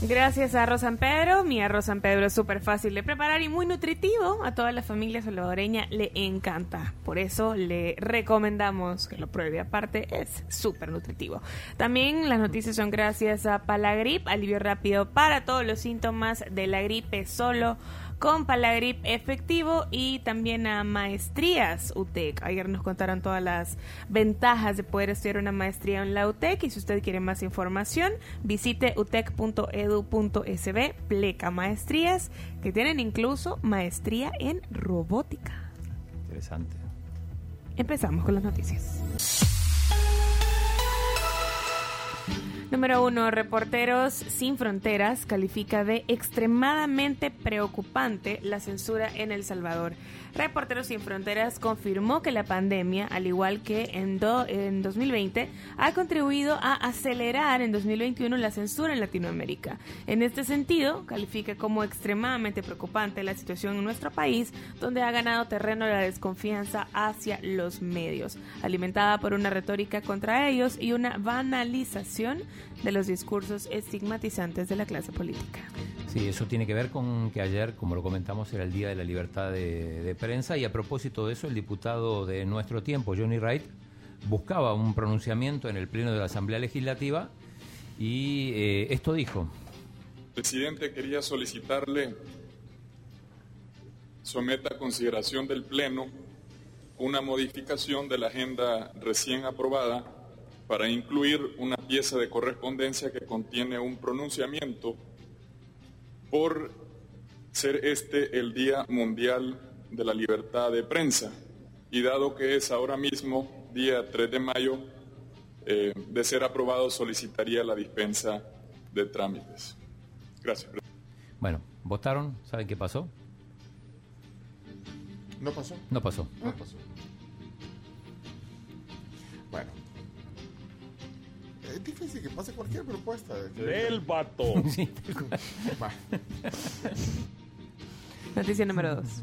Gracias a Arroz San Pedro. Mi arroz San Pedro es súper fácil de preparar y muy nutritivo. A toda la familia salvadoreña le encanta. Por eso le recomendamos que lo pruebe. Aparte, es súper nutritivo. También las noticias son gracias a Palagrip, alivio rápido para todos los síntomas de la gripe solo con Palagrip efectivo y también a Maestrías UTEC. Ayer nos contaron todas las ventajas de poder estudiar una maestría en la UTEC y si usted quiere más información, visite utec.edu.sb, pleca maestrías, que tienen incluso maestría en robótica. Interesante. Empezamos con las noticias. Número uno, Reporteros Sin Fronteras califica de extremadamente preocupante la censura en El Salvador. Reporteros Sin Fronteras confirmó que la pandemia, al igual que en, en 2020, ha contribuido a acelerar en 2021 la censura en Latinoamérica. En este sentido, califica como extremadamente preocupante la situación en nuestro país, donde ha ganado terreno la desconfianza hacia los medios, alimentada por una retórica contra ellos y una banalización de los discursos estigmatizantes de la clase política. Sí, eso tiene que ver con que ayer, como lo comentamos, era el Día de la Libertad de, Y a propósito de eso, el diputado de nuestro tiempo, Johnny Wright, buscaba un pronunciamiento en el Pleno de la Asamblea Legislativa y eh, esto dijo. Presidente, quería solicitarle someta a consideración del Pleno una modificación de la agenda recién aprobada para incluir una pieza de correspondencia que contiene un pronunciamiento por ser este el Día Mundial de la Libertad de Prensa. Y dado que es ahora mismo, día 3 de mayo, eh, de ser aprobado, solicitaría la dispensa de trámites. Gracias. Bueno, ¿votaron? ¿Saben qué pasó? ¿No pasó? No pasó. No pasó. Bueno, es difícil que pase cualquier propuesta. Del vato. Noticia número dos.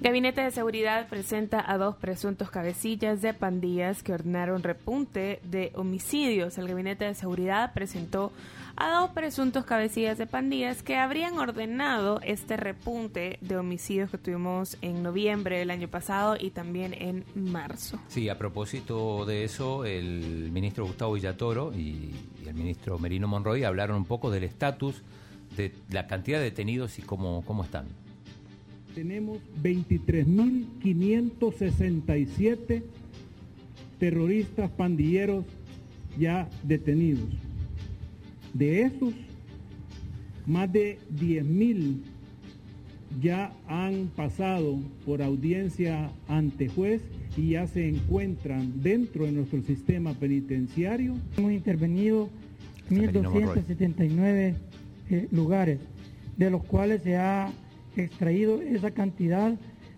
Gabinete de Seguridad presenta a dos presuntos cabecillas de pandillas que ordenaron repunte de homicidios. El Gabinete de Seguridad presentó a dos presuntos cabecillas de pandillas que habrían ordenado este repunte de homicidios que tuvimos en noviembre del año pasado y también en marzo. Sí, a propósito de eso, el ministro Gustavo Villatoro y, el ministro Merino Monroy hablaron un poco del estatus de la cantidad de detenidos y cómo, cómo están. Tenemos 23.567 terroristas pandilleros ya detenidos. De esos, más de 10.000 ya han pasado por audiencia ante juez y ya se encuentran dentro de nuestro sistema penitenciario. Hemos intervenido 1.279 eh, lugares, de los cuales se ha extraído esa cantidad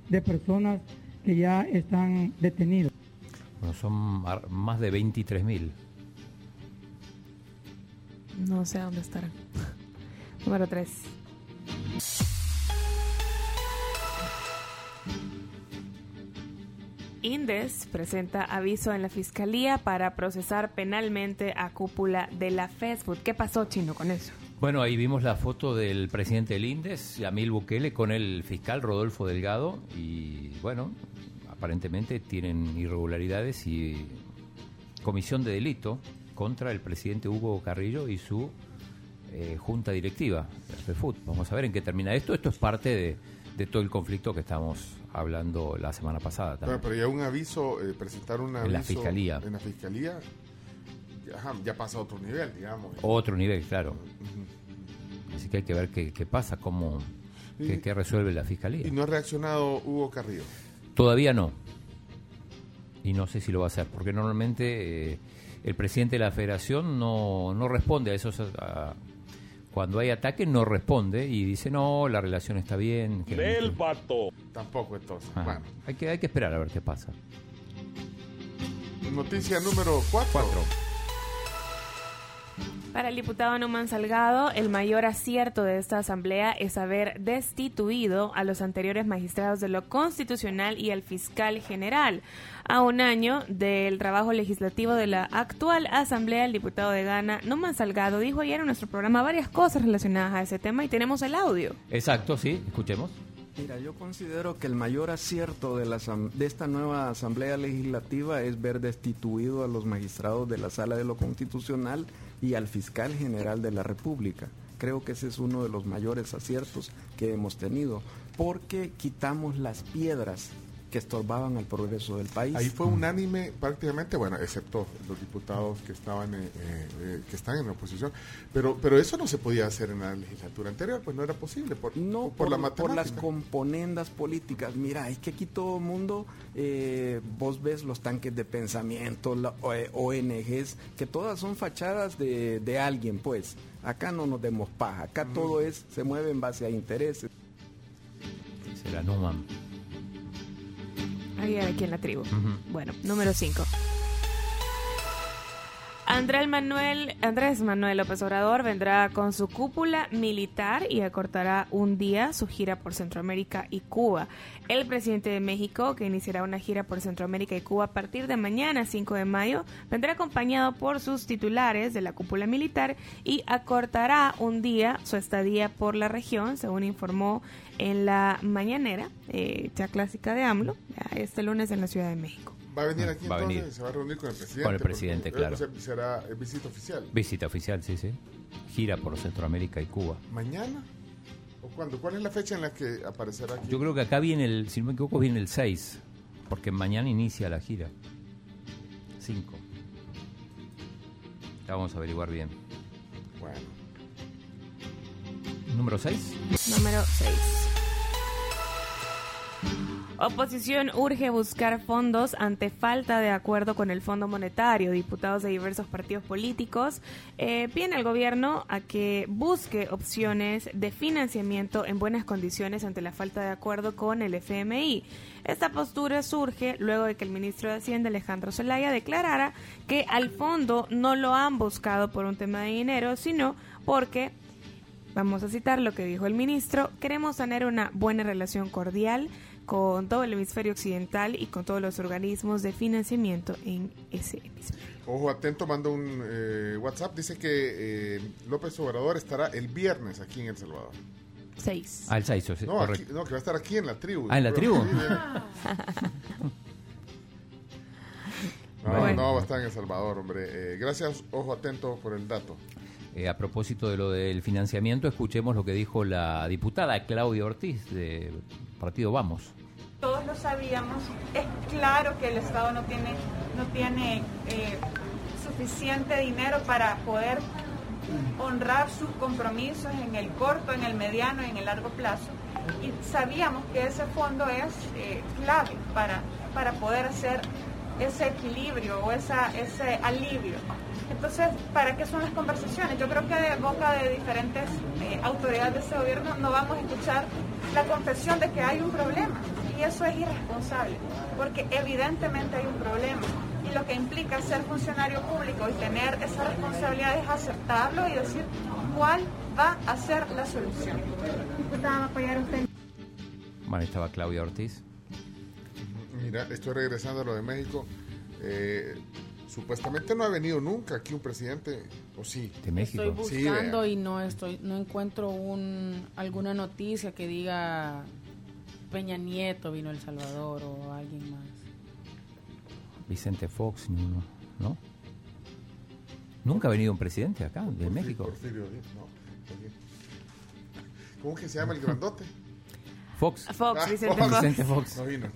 de personas que ya están detenidos. Bueno, son más de 23.000. No sé dónde estarán. Número 3. Indes presenta aviso en la fiscalía para procesar penalmente a cúpula de la Facebook. ¿Qué pasó, Chino, con eso? Bueno, ahí vimos la foto del presidente del Indes, Yamil Bukele, con el fiscal Rodolfo Delgado. Y bueno, aparentemente tienen irregularidades y comisión de delito contra el presidente Hugo Carrillo y su eh, junta directiva de FUT. Vamos a ver en qué termina esto. Esto es parte de, todo el conflicto que estamos hablando la semana pasada. También. Pero, ya un aviso, eh, presentar un aviso en la fiscalía. En la fiscalía ya, pasa a otro nivel, digamos. Otro nivel, claro. Así que hay que ver qué, pasa, cómo, qué, resuelve la fiscalía. ¿Y no ha reaccionado Hugo Carrillo? Todavía no. Y no sé si lo va a hacer, porque normalmente... Eh, el presidente de la federación no, no responde a esos Cuando hay ataque no responde y dice, no, la relación está bien. Del vato. Tampoco entonces. Ajá. Bueno, Hay, que, hay que esperar a ver qué pasa. noticia número 4. Para el diputado Numan Salgado, el mayor acierto de esta asamblea es haber destituido a los anteriores magistrados de lo constitucional y al fiscal general. A un año del trabajo legislativo de la actual asamblea, el diputado de Ghana, Numan Salgado, dijo ayer en nuestro programa varias cosas relacionadas a ese tema y tenemos el audio. Exacto, sí, escuchemos. Mira, yo considero que el mayor acierto de, la, asam- de esta nueva Asamblea Legislativa es ver destituido a los magistrados de la Sala de lo Constitucional y al fiscal general de la República. Creo que ese es uno de los mayores aciertos que hemos tenido, porque quitamos las piedras que estorbaban al progreso del país. Ahí fue unánime prácticamente, bueno, excepto los diputados que estaban eh, eh, que están en la oposición, pero pero eso no se podía hacer en la legislatura anterior, pues no era posible por, No, por, por, la por las matemática. componendas políticas. Mira, es que aquí todo el mundo, eh, vos ves los tanques de pensamiento, la, eh, ONGs, que todas son fachadas de, de alguien, pues. Acá no nos demos paja, acá todo es, se mueve en base a intereses. Será Numan. Ayer aquí en la tribu. Ujú. Bueno, número 5. Andrés Manuel, Andrés Manuel López Obrador vendrá con su cúpula militar y acortará un día su gira por Centroamérica y Cuba. El presidente de México, que iniciará una gira por Centroamérica y Cuba a partir de mañana, 5 de mayo, vendrá acompañado por sus titulares de la cúpula militar y acortará un día su estadía por la región, según informó en la mañanera, eh, ya clásica de AMLO, este lunes en la Ciudad de México. Va a venir aquí Va a entonces, venir. se va a reunir con el presidente. Con el presidente, claro. o sea, será eh, visita oficial. Visita oficial, sí, sí. Gira por Centroamérica y Cuba. ¿Mañana? ¿O cuándo? ¿Cuál es la fecha en la que aparecerá aquí? Yo creo que acá viene el, si no me equivoco, viene el 6, porque mañana inicia la gira. 5. Ya vamos a averiguar bien. Bueno. Número 6. Número 6. Oposición urge buscar fondos ante falta de acuerdo con el Fondo Monetario. Diputados de diversos partidos políticos eh, piden al gobierno a que busque opciones de financiamiento en buenas condiciones ante la falta de acuerdo con el FMI. Esta postura surge luego de que el ministro de Hacienda, Alejandro Zelaya, declarara que al fondo no lo han buscado por un tema de dinero, sino porque Vamos a citar lo que dijo el ministro. Queremos tener una buena relación cordial con todo el hemisferio occidental y con todos los organismos de financiamiento en ese hemisferio. Ojo atento, manda un eh, WhatsApp. Dice que eh, López Obrador estará el viernes aquí en El Salvador. Seis. Ah, el 6, sí, No, aquí- no, que va a estar aquí en la tribu. Ah, ¿en la tribu? No, Bueno. no, va a estar en El Salvador, hombre. Eh, gracias, ojo atento por el dato. Eh, a propósito de lo del financiamiento, escuchemos lo que dijo la diputada Claudia Ortiz de Partido Vamos. Todos lo sabíamos. Es claro que el Estado no tiene, no tiene eh, suficiente dinero para poder honrar sus compromisos en el corto, en el mediano y en el largo plazo. Y sabíamos que ese fondo es eh, clave para, para poder hacer ese equilibrio o esa, ese alivio. Entonces, ¿para qué son las conversaciones? Yo creo que de boca de diferentes eh, autoridades de ese gobierno no vamos a escuchar la confesión de que hay un problema. Y eso es irresponsable, porque evidentemente hay un problema. Y lo que implica ser funcionario público y tener esa responsabilidad es aceptarlo y decir cuál va a ser la solución. Diputada, ¿va a apoyar usted? Bueno, estaba Claudia Ortiz. Mira, estoy regresando a lo de México. Eh, supuestamente no ha venido nunca aquí un presidente, ¿o sí? De México. Estoy Sí, buscando y no estoy, no encuentro un alguna noticia que diga Peña Nieto vino a El Salvador o alguien más. Vicente Fox, uno, ¿no? Nunca ha venido un presidente acá, de Porfirio- México. Porfirio no. ¿Cómo que se llama el grandote? Fox. Fox, Ah, Vicente Fox. Fox. Vicente Fox. No vino.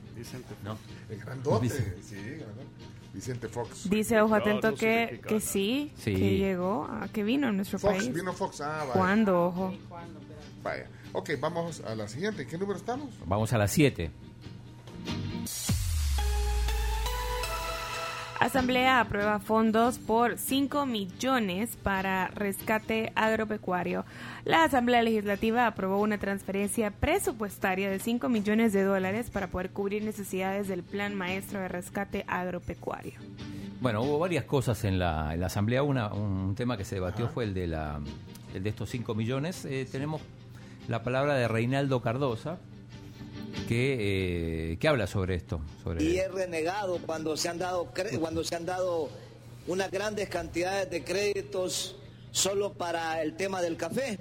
No. El grandote. Vicente. Sí, grandote. Vicente Fox. Dice, ojo atento, que, que sí, Sí. que llegó, a, que vino a nuestro Fox, país. vino Fox. Ah, vaya. ¿Cuándo, ojo? Vaya. Ok, vamos a la siguiente. ¿En qué número estamos? Vamos a las 7. Asamblea aprueba fondos por 5 millones para rescate agropecuario. La Asamblea Legislativa aprobó una transferencia presupuestaria de 5 millones de dólares para poder cubrir necesidades del Plan Maestro de Rescate Agropecuario. Bueno, hubo varias cosas en la, en la Asamblea. Una, un tema que se debatió fue el de, la, el de estos 5 millones. Eh, tenemos la palabra de Reinaldo Cardosa, que, eh, que habla sobre esto. Sobre... Y es renegado cuando se han dado cuando se han dado unas grandes cantidades de créditos solo para el tema del café.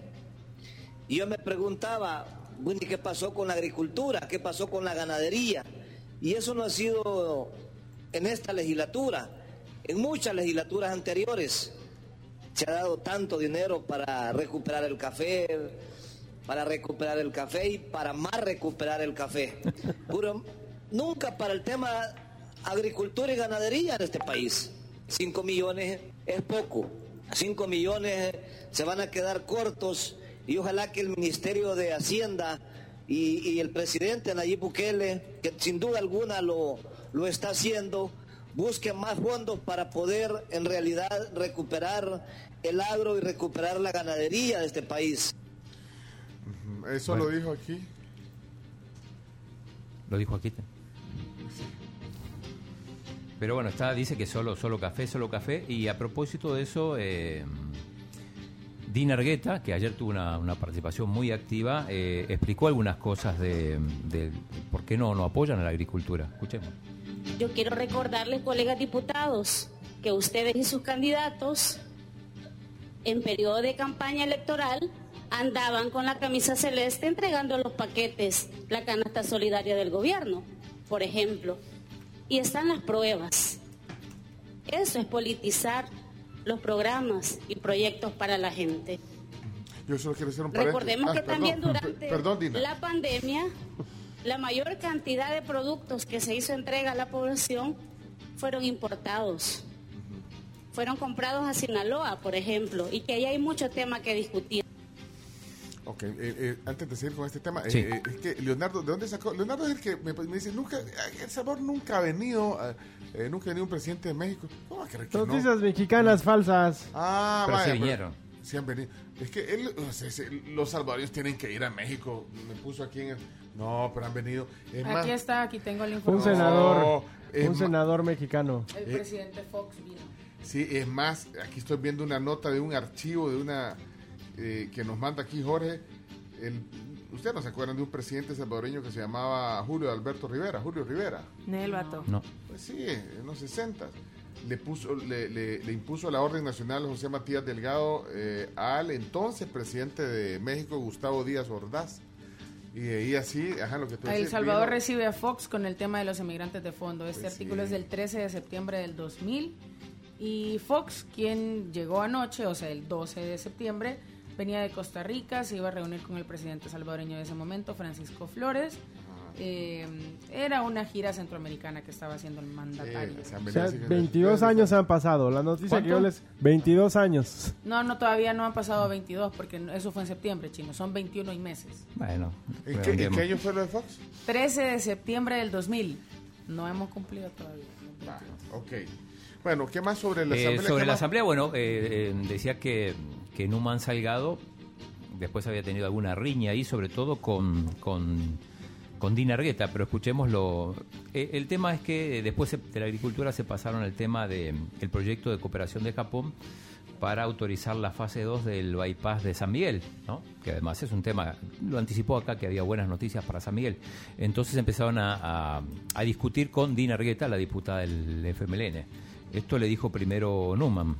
Y yo me preguntaba, ¿y qué pasó con la agricultura? ¿Qué pasó con la ganadería? Y eso no ha sido en esta legislatura, en muchas legislaturas anteriores se ha dado tanto dinero para recuperar el café, para recuperar el café y para más recuperar el café. Pero nunca para el tema agricultura y ganadería en este país. Cinco millones es poco. Cinco millones se van a quedar cortos y ojalá que el Ministerio de Hacienda y, y el presidente Nayib Bukele, que sin duda alguna lo, lo está haciendo, busquen más fondos para poder en realidad recuperar el agro y recuperar la ganadería de este país. Eso Bueno. lo dijo aquí. Lo dijo aquí. Pero bueno, está, dice que solo, solo café, solo café. Y a propósito de eso, eh, Dina Argueta, que ayer tuvo una, una participación muy activa, eh, explicó algunas cosas de, de por qué no, no apoyan a la agricultura. Escuchemos. Yo quiero recordarles, colegas diputados, que ustedes y sus candidatos en periodo de campaña electoral andaban con la camisa celeste entregando los paquetes, la canasta solidaria del gobierno, por ejemplo. Y están las pruebas. Eso es politizar los programas y proyectos para la gente. Yo solo quiero hacer un paréntesis. Recordemos Ah, que perdón, también durante Perdón, la pandemia, la mayor cantidad de productos que se hizo entrega a la población fueron importados. Fueron comprados a Sinaloa, por ejemplo, y que ahí hay mucho tema que discutir. Ok, eh, eh, antes de seguir con este tema, eh, Sí. eh, es que Leonardo, ¿de dónde sacó? Leonardo es el que me, me dice, nunca, El Salvador nunca ha venido, eh, nunca ha venido un presidente de México. ¿Cómo va a creer que no? Noticias mexicanas falsas. Ah, Pero sí vaya, vinieron. sí han venido. Es que él, o sea, se- los salvadoreños tienen que ir a México. Me puso aquí en el... No, pero han venido. Es más, Aquí está, aquí tengo el Un informe. senador, es un senador mexicano. El Eh. presidente Fox vino. Sí, es más, aquí estoy viendo una nota de un archivo de una eh, que nos manda aquí Jorge. El, Ustedes no se acuerdan de un presidente salvadoreño que se llamaba Julio Alberto Rivera, Julio Rivera. Nel vato. No. Pues sí, en los 60 le puso le, le- le impuso la orden nacional José Matías Delgado eh, al entonces presidente de México Gustavo Díaz Ordaz y ahí así ajá lo que tú El decías, Salvador vino- recibe a Fox con el tema de los emigrantes de fondo. Este Pues artículo sí. es del 13 de septiembre del 2000 y Fox, quien llegó anoche, o sea, el 12 de septiembre, venía de Costa Rica, se iba a reunir con el presidente salvadoreño de ese momento, Francisco Flores. Eh, era una gira centroamericana que estaba haciendo el mandatario. Eh, se han O venido sea, así que- 22 años han pasado. La noticia que yo ¿Cuánto? les... 22 años. No, no, todavía no han pasado 22 porque no- eso fue en septiembre, chino. Son 21 y meses. Bueno, ¿En qué, año fue lo de Fox? 13 de septiembre del 2000. No hemos cumplido todavía. Ah, ok. Bueno, ¿qué más sobre la Eh, asamblea? sobre ¿Qué la más? asamblea, bueno, eh, eh, decía que, que Numan Salgado después había tenido alguna riña ahí, sobre todo con, con, con Dina Argueta, pero escuchémoslo. Eh, el tema es que después de la agricultura se pasaron al tema del el proyecto de cooperación de Japón para autorizar la fase 2 del bypass de San Miguel, ¿no? que además es un tema, lo anticipó acá que había buenas noticias para San Miguel. Entonces empezaron a, a- a discutir con Dina Argueta, la diputada del FMLN. Esto le dijo primero Numan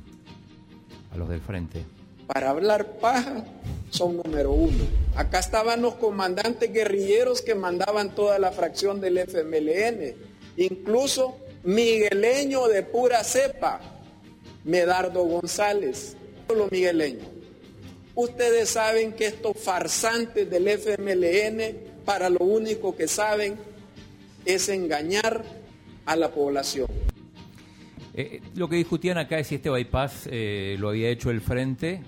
a los del frente. Para hablar paja son número uno. Acá estaban los comandantes guerrilleros que mandaban toda la fracción del FMLN, incluso migueleño de pura cepa, Medardo González, los migueleños. Ustedes saben que estos farsantes del FMLN para lo único que saben es engañar a la población. Eh, lo que discutían acá es si este bypass eh, lo había hecho el frente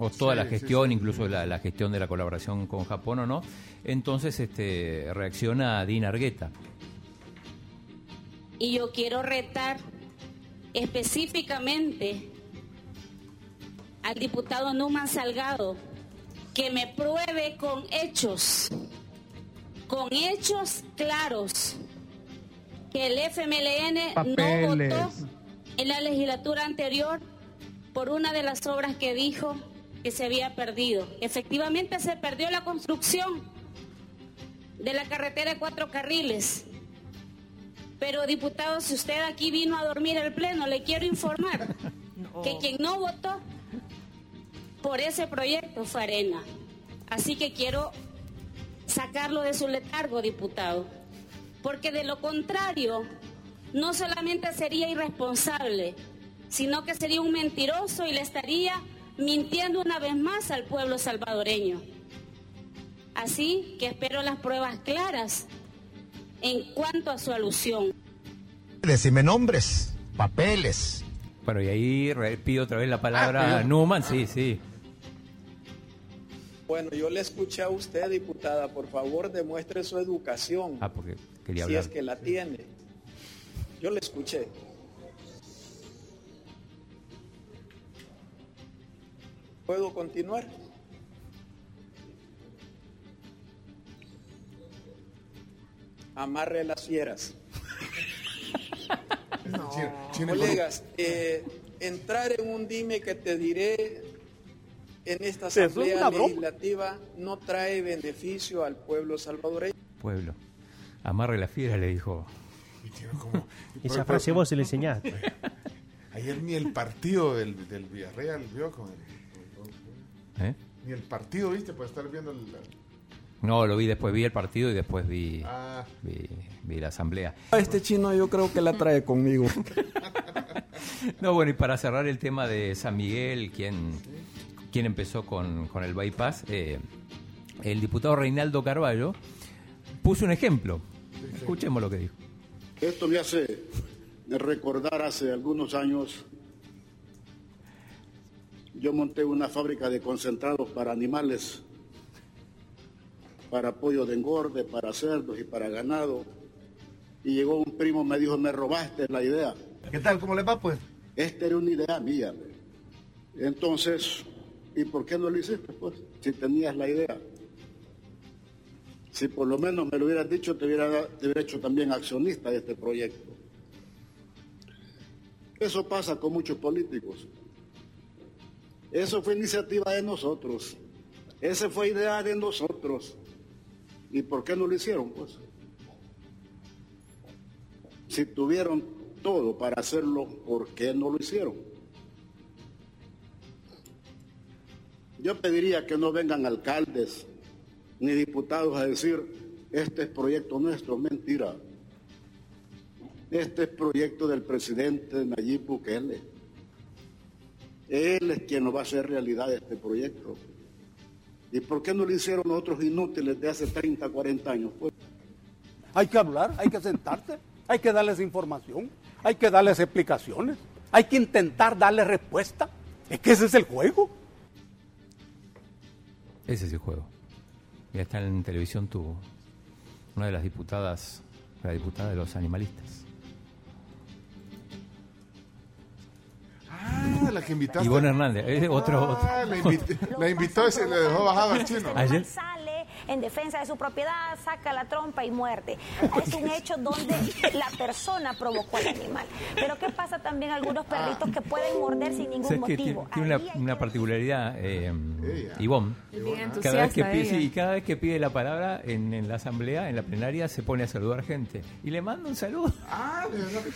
o toda Sí, la gestión, sí. incluso la, la gestión de la colaboración con Japón o no. Entonces este, reacciona Dina Argueta. Y yo quiero retar específicamente al diputado Numan Salgado que me pruebe con hechos, con hechos claros, que el FMLN no votó en la legislatura anterior por una de las obras que dijo que se había perdido. Efectivamente se perdió la construcción de la carretera de cuatro carriles. Pero diputado, si usted aquí vino a dormir el pleno, le quiero informar que quien no votó por ese proyecto fue Arena. Así que quiero sacarlo de su letargo, diputado. Porque de lo contrario, no solamente sería irresponsable, sino que sería un mentiroso y le estaría mintiendo una vez más al pueblo salvadoreño. Así que espero las pruebas claras en cuanto a su alusión. Decime nombres, papeles. Bueno, y ahí pido otra vez la palabra Ah. Newman, sí, sí. Bueno, yo le escuché a usted, diputada. Por favor, demuestre su educación. Ah, porque quería si hablar. es que la tiene. Yo le escuché. ¿Puedo continuar? Amarre las fieras. Colegas, eh, entrar en un dime que te diré en esta es asamblea legislativa no trae beneficio al pueblo salvadoreño. Pueblo. Amarre la fiera, le dijo. Esa frase vos se le enseñaste. Ayer ni el partido del, del Villarreal vio con el, ¿Eh? Ni el partido, viste, para estar viendo el. No, lo vi después, vi el partido y después vi, Ah. vi, vi la asamblea. Este chino yo creo que la trae conmigo. No, bueno, y para cerrar el tema de San Miguel, quien, quien empezó con, con el bypass, eh, el diputado Reinaldo Carballo puso un ejemplo. Escuchemos lo que dijo. Esto me hace recordar hace algunos años, yo monté una fábrica de concentrados para animales, para pollo de engorde, para cerdos y para ganado. Y llegó un primo, me dijo, me robaste la idea. ¿Qué tal? ¿Cómo le va, pues? Esta era una idea mía. Entonces, ¿y por qué no lo hiciste, pues? Si tenías la idea. Si por lo menos me lo hubieras dicho, te hubiera, te hubiera hecho también accionista de este proyecto. Eso pasa con muchos políticos. Eso fue iniciativa de nosotros. Esa fue idea de nosotros. ¿Y por qué no lo hicieron, pues? Si tuvieron todo para hacerlo, ¿por qué no lo hicieron? Yo pediría que no vengan alcaldes ni diputados a decir, este es proyecto nuestro, mentira. Este es proyecto del presidente Nayib Bukele. Él es quien nos va a hacer realidad este proyecto. ¿Y por qué no lo hicieron otros inútiles de hace 30, 40 años? Pues, Hay que hablar, hay que sentarse, hay que darles información, hay que darles explicaciones, hay que intentar darles respuesta. Es que ese es el juego. Ese es el juego. Ya está en televisión tu una de las diputadas, la diputada de los animalistas. Ah, la que invitaste. Ivonne Hernández, eh, otro, otro. Ah, la, la invitó y se le dejó bajado al chino. Ayer, en defensa de su propiedad, saca la trompa y muerte. Es un hecho donde la persona provocó al animal. Pero ¿qué pasa también algunos perritos que pueden morder sin ningún motivo? Tiene, tiene una, una particularidad, eh, Ivonne. Cada vez, que pide, sí, cada vez que pide la palabra en, en la asamblea, en la plenaria, se pone a saludar gente. Y le manda un saludo. Ah.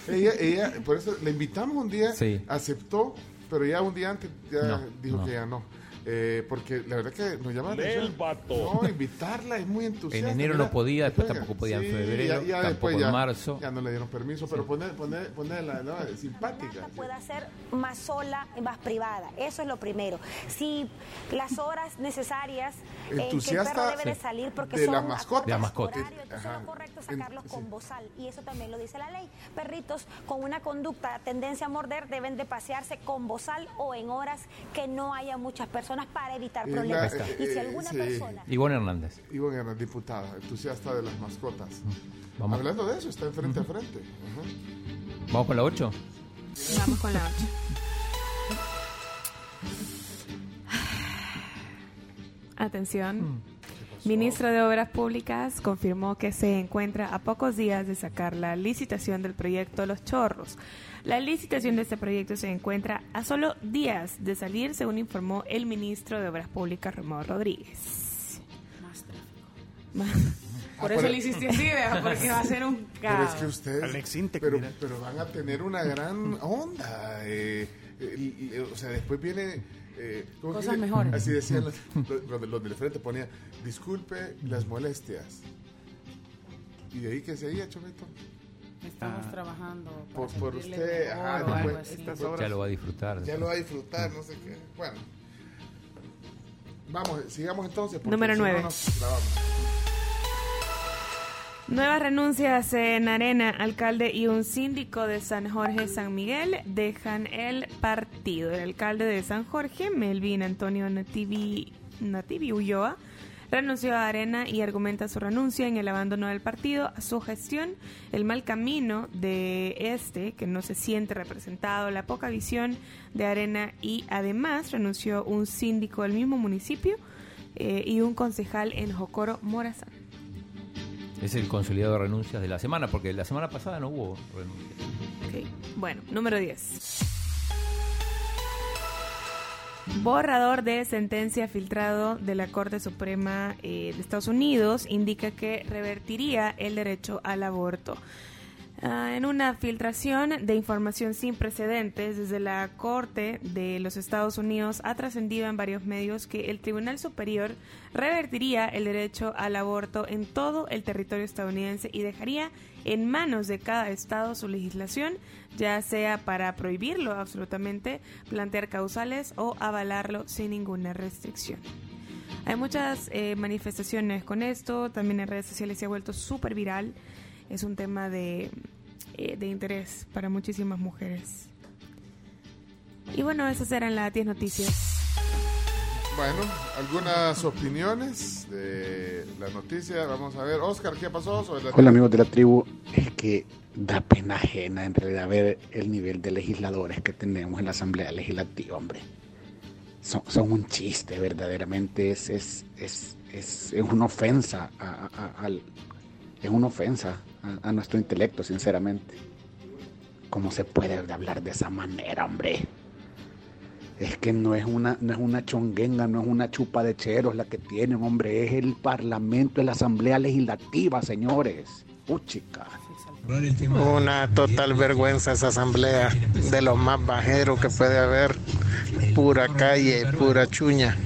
Ella, ella, por eso la invitamos un día, Sí. aceptó, pero ya un día antes ya No, dijo no. que ya no. Eh, porque la verdad que nos llama la vato. No, invitarla es muy entusiasta. En enero mira. no podía, después tampoco podía en febrero, ya- ya tampoco en ya- marzo. Ya no le dieron permiso, pero poner, poner, ponerla ¿no? simpática. pueda ser más sola más privada. Eso es lo primero. Si las horas necesarias en que el Entusiasta perro debe de salir porque de son las mascotas. De las mascotas. horario, entonces lo correcto es sacarlos con bozal y eso también lo dice la ley. Perritos con una conducta, tendencia a morder, deben de pasearse con bozal o en horas que no haya muchas personas para evitar la- problemas. eh, y si eh, alguna sí. persona Ivonne Hernández. Ivonne Hernández, diputada, entusiasta de las mascotas. Vamos. Hablando de eso, está en frente a frente. Ajá. ¿Vamos con la 8? Vamos con la 8. Atención. Ministro de Obras Públicas confirmó que se encuentra a pocos días de sacar la licitación del proyecto Los Chorros. La licitación de este proyecto se encuentra a solo días de salir, según informó el ministro de Obras Públicas, Romualdo Rodríguez. Más tráfico. Por eso le hiciste así, ¿verdad? porque va a ser un Pero caos. es que ustedes. pero, pero van a tener una gran onda. eh, eh, eh, o sea, después viene. Eh, ¿cómo que Cosas mejores. Así decían los, los, los del frente, ponían, disculpe las molestias. ¿Y de ahí qué seguía, Chomito? Estamos Ah. trabajando. Por, usted, ajá, después- Ya lo va a disfrutar. Ya lo va a disfrutar, no sé qué. Bueno. Vamos, sigamos entonces. Número si no nueve. nos clavamos. Nuevas renuncias en Arena, alcalde y un síndico de San Jorge San Miguel dejan el partido. El alcalde de San Jorge, Melvin Antonio Nativi, Nativi Ulloa, renunció a Arena y argumenta su renuncia en el abandono del partido, a su gestión, el mal camino de este, que no se siente representado, la poca visión de Arena y además renunció un síndico del mismo municipio eh, y un concejal en Jocoro Morazán. Es el consolidado de renuncias de la semana, porque la semana pasada no hubo renuncias. Ok, Bueno, número 10. Borrador de sentencia filtrado de la Corte Suprema eh, de Estados Unidos indica que revertiría el derecho al aborto. Ah, en una filtración de información sin precedentes desde la Corte de los Estados Unidos ha trascendido en varios medios que el Tribunal Superior revertiría el derecho al aborto en todo el territorio estadounidense y dejaría en manos de cada estado su legislación, ya sea para prohibirlo absolutamente, plantear causales o avalarlo sin ninguna restricción. Hay muchas eh, manifestaciones con esto, también en redes sociales se ha vuelto súper viral. Es un tema de, eh, de interés para muchísimas mujeres. Y bueno, esas eran las 10 noticias. Bueno, algunas opiniones de la noticia. Vamos a ver, Oscar, ¿qué pasó? Sobre la- Hola amigos de la tribu, es que da pena ajena en realidad ver el nivel de legisladores que tenemos en la Asamblea Legislativa, hombre. Son, son un chiste, verdaderamente, es, es, es, es, es una ofensa a- a- al, es una ofensa a, nuestro intelecto, sinceramente. ¿Cómo se puede hablar de esa manera, hombre? Es que no es una, no es una chonguenga, no es una chupa de cheros la que tienen, hombre, es el Parlamento, es la Asamblea Legislativa, señores. Puchica. Una total vergüenza esa asamblea, de lo más bajero que puede haber. Pura calle, pura chuña.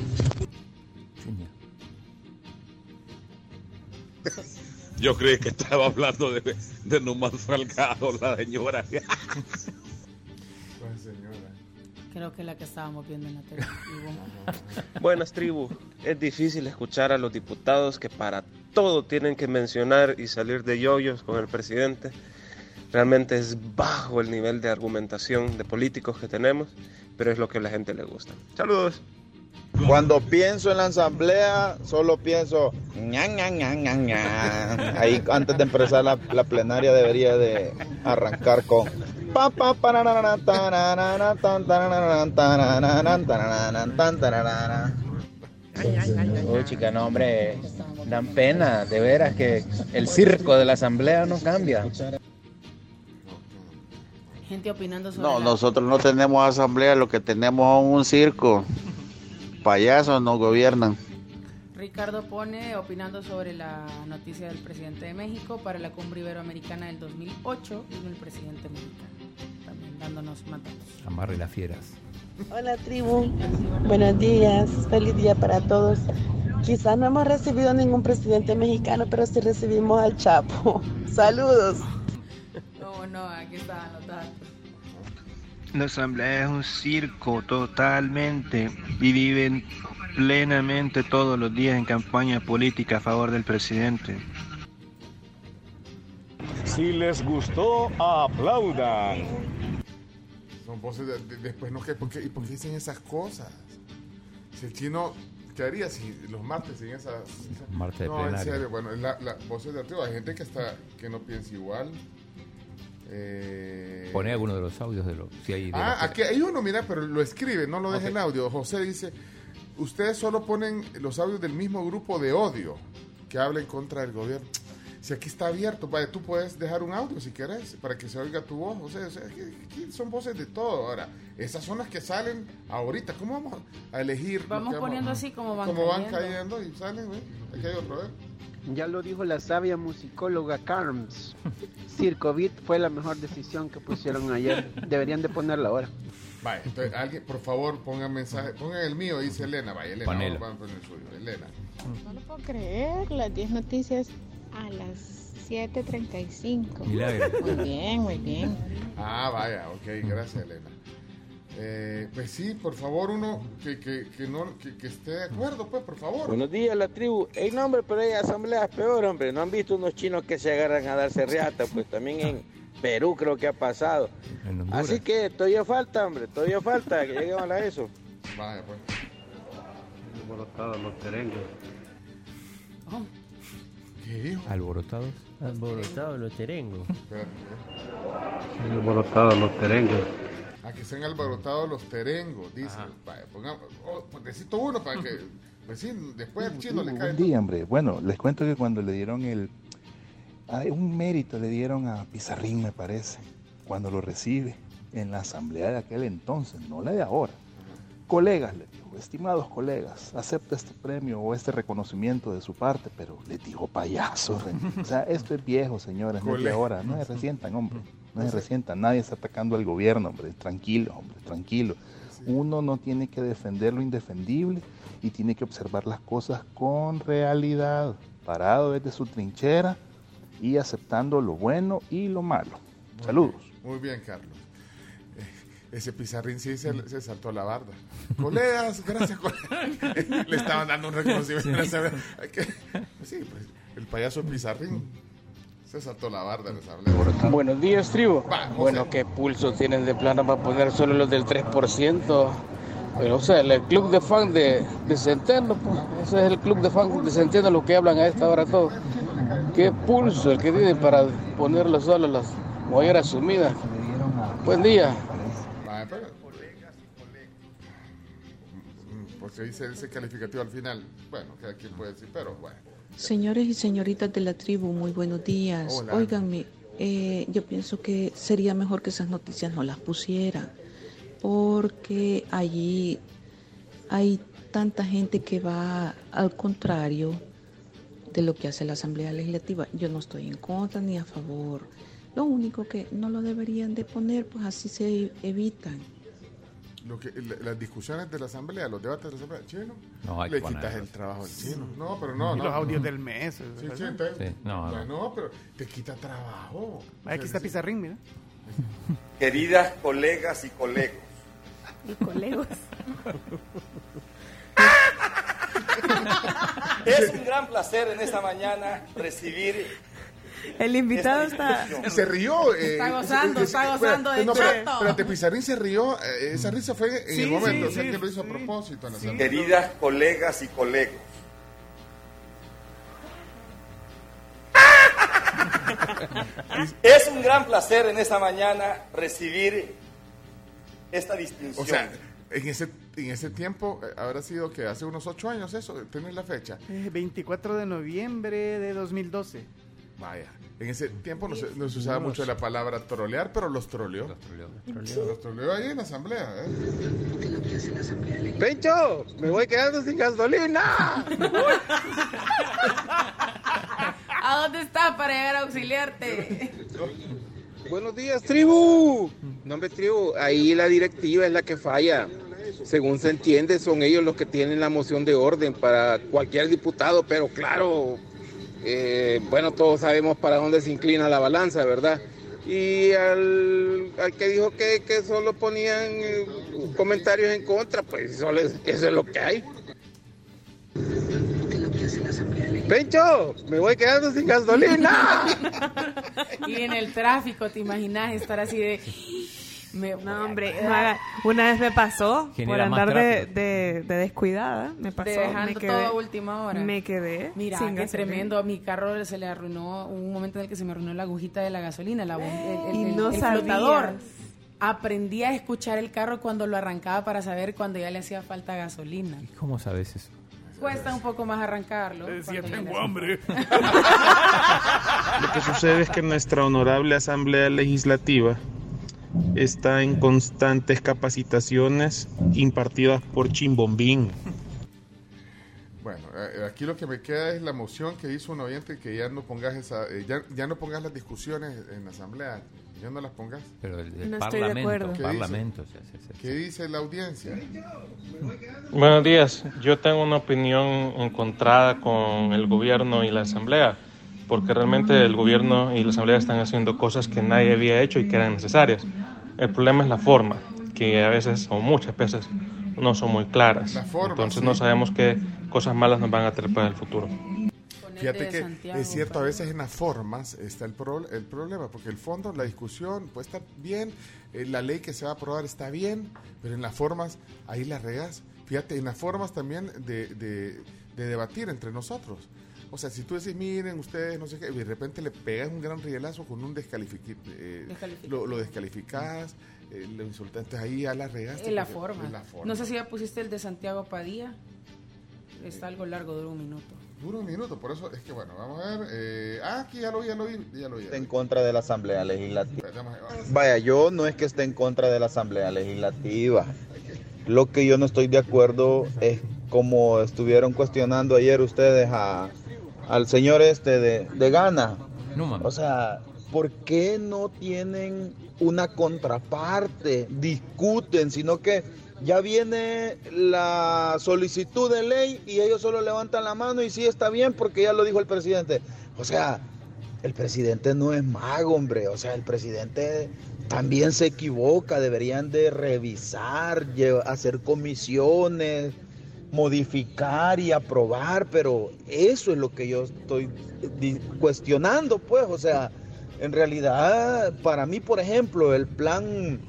Yo creí que estaba hablando de, de Numan Salgado, la señora. Creo que la que estábamos viendo en la tele. Buenas tribu, es difícil escuchar a los diputados que para todo tienen que mencionar y salir de yoyos con el presidente. Realmente es bajo el nivel de argumentación de políticos que tenemos, pero es lo que a la gente le gusta. Saludos. Cuando pienso en la asamblea, solo pienso ña, ña, ña, ña, ña. Ahí antes de empezar la, la plenaria debería de arrancar con. Uy, chica, no, hombre, dan pena, de veras que el circo de la asamblea no cambia. gente opinando sobre No, la- nosotros no tenemos asamblea, lo que tenemos es un circo. Payasos nos gobiernan. Ricardo pone opinando sobre la noticia del presidente de México para la cumbre iberoamericana del 2008 vino el presidente mexicano también dándonos más datos. Amarre las fieras. Hola tribu, buenos días, feliz día para todos. Quizás no hemos recibido ningún presidente mexicano, pero sí recibimos al Chapo. Saludos. No, no, aquí estaban los datos. La asamblea es un circo totalmente y viven plenamente todos los días en campaña política a favor del presidente. Si les gustó, aplaudan. Son voces de, de- después, ¿no? ¿Qué? ¿Por qué? ¿Y por qué dicen esas cosas? Si el chino, ¿qué haría si los martes en esas... Martes de no, en plenaria. serio, bueno, la, la voces de arriba, hay gente que está, que no piensa igual. Eh, Pone alguno de los audios de los. Si hay de Ah, los- aquí hay uno, mira, pero lo escribe, no lo deja en audio. José dice, ustedes solo ponen los audios del mismo grupo de odio que habla en contra del gobierno. Si aquí está abierto, vaya, tú puedes dejar un audio si quieres, para que se oiga tu voz. O sea, o sea, aquí, aquí son voces de todo. Ahora, esas son las que salen ahorita. ¿Cómo vamos a elegir? Vamos poniendo así como van como van cayendo. cayendo y salen, ¿ve? Aquí hay otro, ¿eh? Ya lo dijo la sabia musicóloga Carms. Circovit fue la mejor decisión que pusieron ayer. Deberían de ponerla ahora. Vaya, entonces alguien, por favor, pongan mensaje, pongan el mío, dice Elena, vaya, Elena, vamos a poner el suyo, Elena. No lo puedo creer, las 10 noticias a las 7.35. Milagro. Muy bien, muy bien. Ah, vaya, ok, gracias Elena. Eh, pues sí, por favor, uno que, que, que no, que, que esté de acuerdo, pues, por favor. Buenos días, la tribu. Ey, no, hombre, pero hay asambleas peor, hombre. ¿No han visto unos chinos que se agarran a darse riata? Pues también en Perú creo que ha pasado. Así que todavía falta, hombre, todavía falta que lleguemos a eso. Vaya, pues. Alborotados los terengues. ¿Qué dijo? Alborotados. Alborotados los terengos. ¿eh? Alborotados los terengues. A que sean alborotados los terengos, dice. Vaya, pongamos, oh, pues necesito uno para que, pues sí, después al chino le cae. Buen día, hombre. Bueno, les cuento que cuando le dieron el... un mérito le dieron a Pizarrín, me parece, cuando lo recibe en la asamblea de aquel entonces, no la de ahora. Colegas, le dijo, estimados colegas, acepta este premio o este reconocimiento de su parte, pero le dijo payaso. O sea, esto es viejo, señores, no es de ahora. No se resientan, hombre. No se resientan. Nadie está atacando al gobierno, hombre. Tranquilo, hombre, tranquilo. Uno no tiene que defender lo indefendible y tiene que observar las cosas con realidad, parado desde su trinchera y aceptando lo bueno y lo malo. Saludos. Muy bien, Carlos. Eh, Ese pizarrín sí se, se saltó la barda. Colegas, gracias, colegas. Le estaban dando un reconocimiento. a Sí, pues, el payaso pizarrín se saltó la barda esa asamblea. Buenos días, tribu. Bueno, ¿qué pulso tienen de plano para poner solo los del 3%? Pero, o sea, el club de fan de, de Centeno, pues, ese es el club de fan de Centeno, lo que hablan a esta hora todos. ¿Qué pulso el que tienen para ponerlo solo las molleras sumidas? Buen día. Pero- Mm, Porque dice ese calificativo al final. Bueno, cada quien puede decir, pero bueno. Señores y señoritas de la tribu, muy buenos días. Hola. Óiganme, eh, yo pienso que sería mejor que esas noticias no las pusieran, porque allí hay tanta gente que va al contrario de lo que hace la Asamblea Legislativa. Yo no estoy en contra ni a favor. Lo único que no lo deberían de poner, pues así se evitan. Lo que, la- las discusiones de la asamblea, los debates de la asamblea, chino, No, hay le quitas el trabajo al chino. No, pero no, Y no. los audios del mes. Sí, sí, entonces- Sí, no, no. no, pero te quita trabajo. Aquí está Pizarrín, mira. Queridas colegas y colegos, Y colegos. es un gran placer en esta mañana recibir El invitado está. Se rió. eh, Está gozando, está gozando de no, pero- chato. Espérate, Pizarrín se rió. eh, esa risa fue en Sí, el momento. sí, o sea, sí, que lo hizo a propósito la. Queridas colegas y colegos, es un gran placer en esta mañana recibir esta distinción. O sea, en ese, en ese tiempo, eh, habrá sido que hace unos ocho años eso, ¿tenés la fecha? Eh, 24 de noviembre de 2012. Vaya, en ese tiempo no se, no se usaba mucho la palabra trolear, pero los troleó. Los troleó. Los troleó ahí en la asamblea. ¿eh? ¡Pencho! ¡Me voy quedando sin gasolina! ¿A dónde estás para llegar a auxiliarte? Buenos días, tribu. No, hombre, tribu, ahí la directiva es la que falla. Según se entiende, son ellos los que tienen la moción de orden para cualquier diputado, pero claro, eh, bueno, todos sabemos para dónde se inclina la balanza, ¿verdad? Y al, al que dijo que, que solo ponían eh, comentarios en contra, pues solo es- eso es lo que hay. Pencho, me voy quedando sin gasolina. Y en el tráfico, ¿te imaginas estar así de... Me- No, hombre, no haga- una vez me pasó por Genera andar de, tráfico. de, de descuidada. Me pasó. dejando me quedé, todo a última hora. Me quedé. Mira, sin qué gasolina. tremendo. A mi carro se le arruinó un momento en el que se me arruinó la agujita de la gasolina, la, el, el- Y no el flotador. Aprendí a escuchar el carro cuando lo arrancaba para saber cuando ya le hacía falta gasolina. ¿Cómo sabes eso? Cuesta un poco más arrancarlo. Decía, tengo hambre. Lo que sucede es que nuestra honorable Asamblea Legislativa está en constantes capacitaciones impartidas por Chimbombín. Bueno, eh, aquí lo que me queda es la moción que hizo un oyente que ya no pongas esa, eh, ya, ya no pongas las discusiones en la asamblea, ya no las pongas. Pero el, el No estoy de. ¿Qué parlamento. sí, sí, sí. ¿Qué dice la audiencia? Buenos días, yo tengo una opinión encontrada con el gobierno y la asamblea, porque realmente el gobierno y la asamblea están haciendo cosas que nadie había hecho y que eran necesarias. El problema es la forma, que a veces o muchas veces no son muy claras. Forma, Entonces sí. no sabemos qué cosas malas nos van a traer para el futuro. Fíjate que Santiago, es cierto, a veces en las formas está el, pro- el problema, porque el fondo, la discusión puede estar bien, eh, la ley que se va a aprobar está bien, pero en las formas ahí la regas. Fíjate, en las formas también de, de- de debatir entre nosotros. O sea, si tú decís, miren, ustedes, no sé qué, y de repente le pegas un gran rielazo con un eh, Descalificas. lo, lo descalificás, eh, lo insultas, entonces ahí ya la regaste. En la forma. en la forma. No sé si ya pusiste el de Santiago Padilla. Está algo largo, dura un minuto. Dura un minuto, por eso es que bueno, vamos a ver. eh, ah, aquí ya lo vi, ya lo vi, ya lo vi. ya lo en vi. contra de la Asamblea Legislativa. A. Vaya, yo no es que esté en contra de la Asamblea Legislativa. Lo que yo no estoy de acuerdo es como estuvieron cuestionando ayer ustedes a, al señor este de, de Ghana. Newman. O sea, ¿por qué no tienen una contraparte? Discuten, sino que ya viene la solicitud de ley y ellos solo levantan la mano y sí está bien porque ya lo dijo el presidente. O sea, el presidente no es mago, hombre. O sea, el presidente también se equivoca. Deberían de revisar, hacer comisiones, modificar y aprobar. Pero eso es lo que yo estoy cuestionando, pues. O sea, en realidad, para mí, por ejemplo, el plan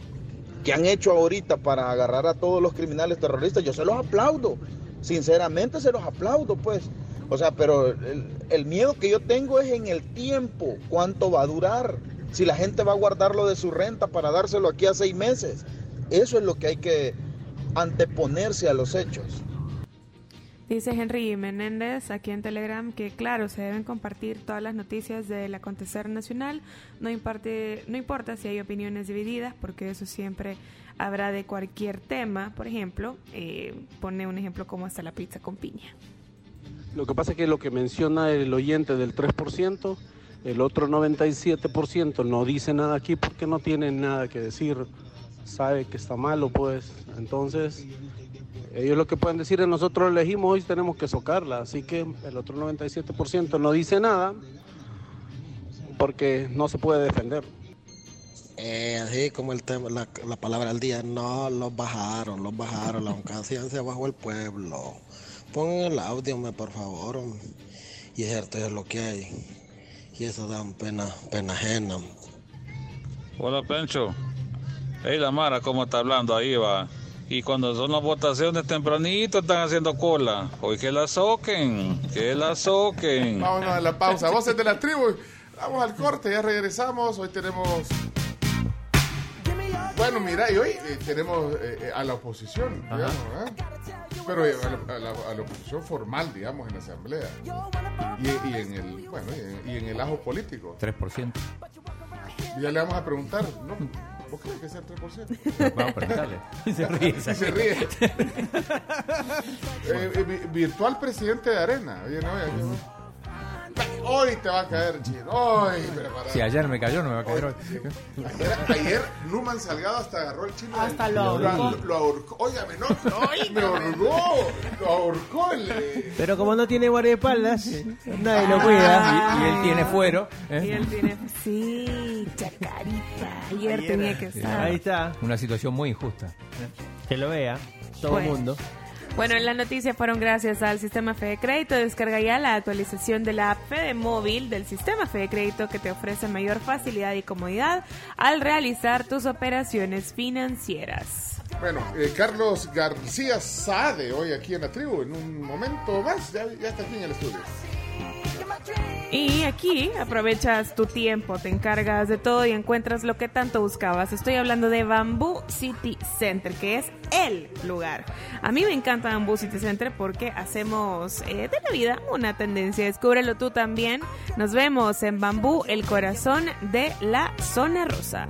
que han hecho ahorita para agarrar a todos los criminales terroristas, yo se los aplaudo. Sinceramente se los aplaudo, pues. O sea, pero el, el miedo que yo tengo es en el tiempo, cuánto va a durar, si la gente va a guardarlo de su renta para dárselo aquí a seis meses. Eso es lo que hay que anteponerse a los hechos. Dice Henry Menéndez aquí en Telegram que, claro, se deben compartir todas las noticias del acontecer nacional. No, imparte, no importa si hay opiniones divididas, porque eso siempre habrá de cualquier tema. Por ejemplo, eh, pone un ejemplo como hasta la pizza con piña. Lo que pasa es que lo que menciona el oyente del 3%, el otro 97% no dice nada aquí porque no tiene nada que decir. Sabe que está malo, pues. Entonces, ellos lo que pueden decir es nosotros elegimos hoy tenemos que socarla. Así que el otro 97% no dice nada porque no se puede defender. Eh, así como el tema, la, la palabra del día, no, los bajaron, los bajaron, la conciencia bajó el pueblo. Pongan el audio, por favor. Y es cierto, es lo que hay. Y eso da pena, pena ajena. Hola Pencho. Hey la Mara, ¿cómo está hablando ahí va? Y cuando son las votaciones tempranito están haciendo cola. Hoy que la soquen, que la soquen. Vámonos a la pausa. Voces de la tribu. Vamos al corte, ya regresamos. Hoy tenemos. Bueno, mira, y hoy eh, tenemos eh, eh, a la oposición, digamos. Pero eh, a la, a la- a la oposición formal, digamos, en la asamblea. Y, y en el, bueno, y en, y en el ajo político. 3%. Y ya le vamos a preguntar, ¿no? ¿Vos crees que sea el 3%? Vamos a preguntarle. Se ríe. Y se ríe. Eh, eh, vi- virtual presidente de Arena. Oye, no, Hoy te va a caer, chino. Hoy, prepárate. Si ayer me cayó, no me va a caer hoy. Ayer, ayer Numan Salgado hasta agarró el chino. Hasta lo Lo, ahorcó. lo ahorcó. Óigame, no. Me ahorcó. Lo ahorcó el. Pero como no tiene guardaespaldas, nadie lo cuida. Y, y él tiene fuero. ¿eh? Y él tiene... Sí, chacarita. Ayer tenía que estar. Ahí está. Una situación muy injusta. Que lo vea todo el Bueno. mundo. Bueno, en la noticia fueron gracias al sistema Fede Crédito. Descarga ya la actualización de la app Fede Móvil del sistema Fede Crédito que te ofrece mayor facilidad y comodidad al realizar tus operaciones financieras. Bueno, eh, Carlos García Sade, hoy aquí en la tribu, en un momento más, ya, ya está aquí en el estudio. Y aquí aprovechas tu tiempo, te encargas de todo y encuentras lo que tanto buscabas. Estoy hablando de Bamboo City Center, que es el lugar. A mí me encanta Bamboo City Center porque hacemos eh, de la vida una tendencia. Descúbrelo tú también. Nos vemos en Bambú, el corazón de la zona rosa.